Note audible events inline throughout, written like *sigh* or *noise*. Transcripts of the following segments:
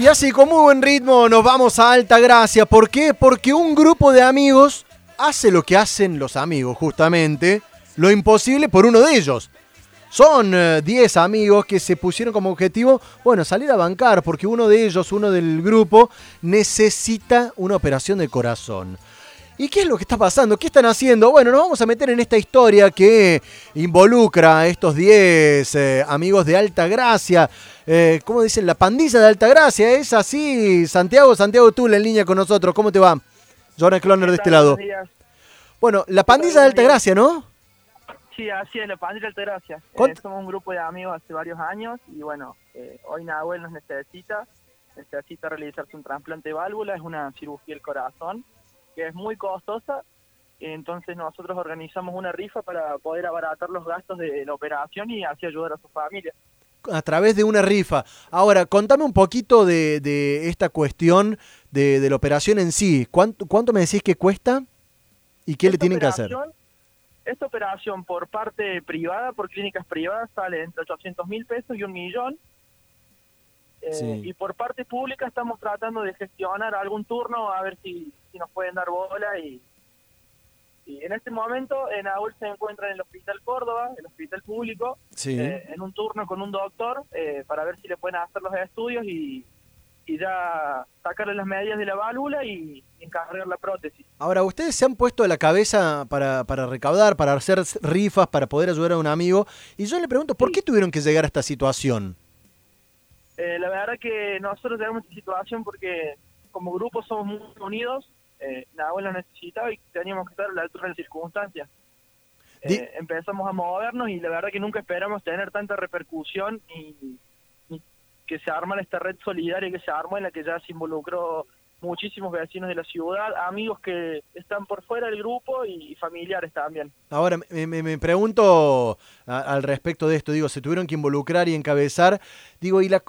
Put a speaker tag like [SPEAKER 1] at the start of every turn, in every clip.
[SPEAKER 1] Y así con muy buen ritmo nos vamos a Alta Gracia. ¿Por qué? Porque un grupo de amigos hace lo que hacen los amigos, justamente, lo imposible por uno de ellos. Son 10 eh, amigos que se pusieron como objetivo, bueno, salir a bancar, porque uno de ellos, uno del grupo, necesita una operación de corazón. ¿Y qué es lo que está pasando? ¿Qué están haciendo? Bueno, nos vamos a meter en esta historia que involucra a estos 10 eh, amigos de Alta Gracia. Eh, ¿Cómo dicen? La pandilla de Alta Gracia. ¿Es así? Santiago, Santiago tú en línea con nosotros. ¿Cómo te va? Jordan Cloner de este lado. Bueno, la pandilla de Alta Gracia, ¿no?
[SPEAKER 2] Sí, así es, la pandilla de Alta Gracia. Eh, somos un grupo de amigos hace varios años y bueno, eh, hoy Nahuel nos necesita, necesita realizarse un trasplante de válvula, es una cirugía del corazón que es muy costosa, entonces nosotros organizamos una rifa para poder abaratar los gastos de la operación y así ayudar a su familia.
[SPEAKER 1] A través de una rifa. Ahora, contame un poquito de, esta cuestión de, la operación en sí. ¿Cuánto, ¿Cuánto me decís que cuesta y qué le tienen que hacer?
[SPEAKER 2] Esta operación por parte privada, por clínicas privadas, sale entre 800 mil pesos y un millón. Eh, y por parte pública estamos tratando de gestionar algún turno a ver si, nos pueden dar bola. Y, y en este momento en AUL se encuentra en el Hospital Córdoba, el hospital público, eh, en un turno con un doctor eh, para ver si le pueden hacer los estudios y, y ya sacarle las medidas de la válvula y encargar la prótesis.
[SPEAKER 1] Ahora, ustedes se han puesto a la cabeza para, para recaudar, para hacer rifas, para poder ayudar a un amigo. Y yo le pregunto, ¿por qué tuvieron que llegar a esta situación?
[SPEAKER 2] Eh, la verdad que nosotros tenemos esta situación porque como grupo somos muy unidos, eh, Nahuel lo necesitaba y teníamos que estar a la altura de las circunstancias. Eh, empezamos a movernos y la verdad que nunca esperamos tener tanta repercusión y que se arma esta red solidaria que se armó en la que ya se involucró muchísimos vecinos de la ciudad, amigos que están por fuera del grupo y familiares también.
[SPEAKER 1] Ahora, me, pregunto al respecto de esto, digo, se tuvieron que involucrar y encabezar, digo, ¿y la,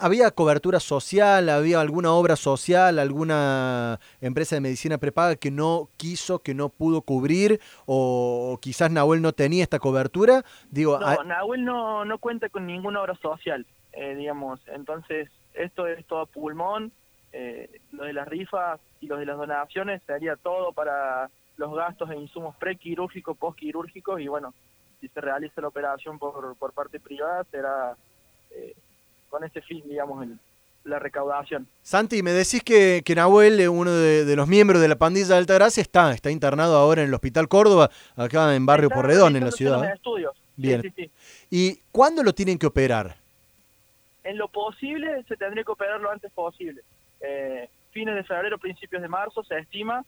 [SPEAKER 1] había cobertura social, había alguna obra social, alguna empresa de medicina prepaga que no quiso, que no pudo cubrir, o, quizás Nahuel no tenía esta cobertura? Digo,
[SPEAKER 2] no, Nahuel no, no cuenta con ninguna obra social. Eh, digamos. Entonces, esto es todo pulmón, eh, lo de las rifas y lo de las donaciones sería todo para los gastos e insumos prequirúrgicos, postquirúrgicos y bueno, si se realiza la operación por, por parte privada será eh, con ese fin, digamos, la recaudación.
[SPEAKER 1] Santi, me decís que, que Nahuel, uno de, los miembros de la pandilla de Altagracia, está, está internado ahora en el Hospital Córdoba, acá en Barrio Porredón, en la ciudad.
[SPEAKER 2] estudios.
[SPEAKER 1] Bien. ¿Y cuándo lo tienen que operar?
[SPEAKER 2] en lo posible se tendría que operar lo antes posible. Eh, fines de febrero, principios de marzo se estima.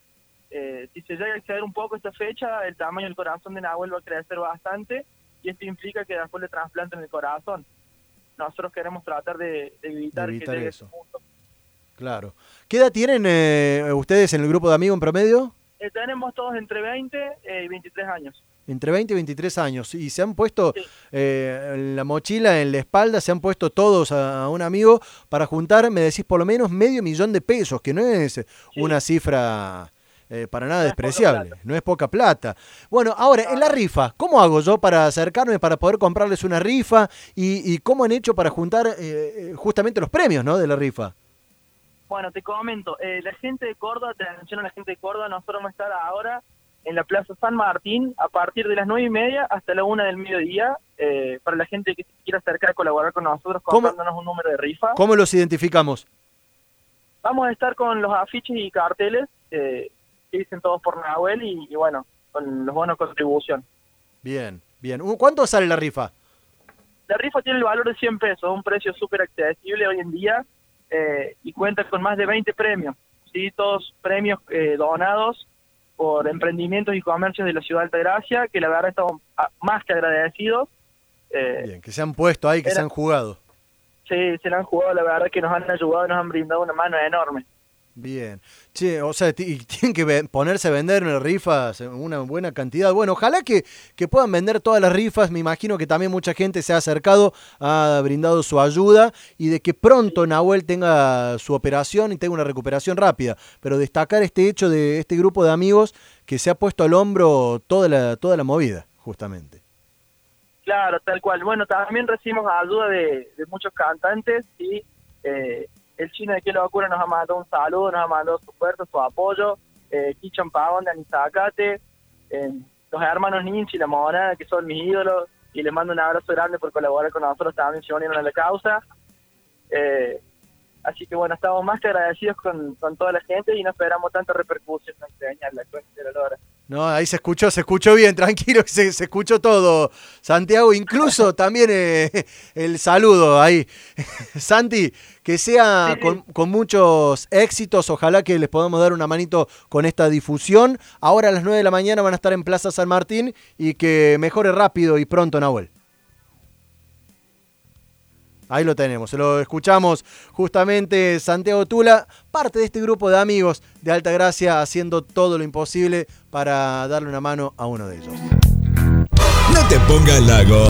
[SPEAKER 2] Eh, si se llega a exceder un poco esta fecha, el tamaño del corazón de Nahuel va a crecer bastante y esto implica que después le trasplanten el corazón. Nosotros queremos tratar de, evitar, que llegue eso. punto.
[SPEAKER 1] Claro. ¿Qué edad tienen eh, ustedes en el grupo de amigos en promedio?
[SPEAKER 2] tenemos todos entre 20 y 23 años
[SPEAKER 1] entre 20 y 23 años, y se han puesto eh, la mochila en la espalda, se han puesto todos a, un amigo para juntar, me decís, por lo menos medio millón de pesos, que no es una cifra eh, para nada despreciable, no es poca plata. Bueno, ahora, en la rifa, ¿cómo hago yo para acercarme, para poder comprarles una rifa? ¿Y, cómo han hecho para juntar eh, justamente los premios ¿no? de la rifa?
[SPEAKER 2] Bueno, te comento, la gente de Córdoba, te menciono la gente de Córdoba, nosotros vamos a estar ahora en la Plaza San Martín a partir de las nueve y media hasta la una del mediodía eh, para la gente que quiera acercar a colaborar con nosotros comprándonos un número de rifa.
[SPEAKER 1] ¿Cómo los identificamos?
[SPEAKER 2] Vamos a estar con los afiches y carteles eh, que dicen todos por Nahuel y, bueno, con los bonos de contribución.
[SPEAKER 1] Bien, bien. ¿Cuánto sale la rifa?
[SPEAKER 2] La rifa tiene el valor de 100 pesos, un precio súper accesible hoy en día eh, y cuenta con más de 20 premios. ¿sí? Todos premios donados por emprendimientos y comercios de la ciudad de Altagracia, que la verdad estamos más que agradecidos.
[SPEAKER 1] Eh, Bien, que se han puesto ahí, que se han jugado.
[SPEAKER 2] Sí, se han jugado, la verdad que nos han ayudado, nos han brindado una mano enorme.
[SPEAKER 1] Bien. Che, o sea, *laughs* tienen que ponerse a vender rifas una buena cantidad. Bueno, ojalá que, que, puedan vender todas las rifas. Me imagino que también mucha gente se ha acercado, ha brindado su ayuda y de que pronto Nahuel tenga su operación y tenga una recuperación rápida. Pero destacar este hecho de este grupo de amigos que se ha puesto al hombro toda la, toda la movida, justamente.
[SPEAKER 2] Claro, tal cual. Bueno, también recibimos ayuda de, muchos cantantes y... Eh, chino de Qué Locura nos ha mandado un saludo, nos ha mandado su fuerza, su apoyo, eh, Kichan de Anizacate, los hermanos Ninchi y la Mona, que son mis ídolos, y les mando un abrazo grande por colaborar con nosotros también, se unieron a la causa. Eh, así que bueno, estamos más que agradecidos con, con toda la gente y no esperamos tanta repercusión en la de la hora.
[SPEAKER 1] No, ahí se escuchó, se escuchó bien, *laughs* tranquilo, se, se escuchó todo, Santiago, incluso *laughs* también eh, el saludo ahí. *laughs* Santi, que sea con, con, muchos éxitos, ojalá que les podamos dar una manito con esta difusión. Ahora a las 9 de la mañana van a estar en Plaza San Martín y que mejore rápido y pronto, Nahuel. Ahí lo tenemos, lo escuchamos justamente Santiago Tula, parte de este grupo de amigos de Alta Gracia, haciendo todo lo imposible para darle una mano a uno de ellos.
[SPEAKER 3] No te pongas lago.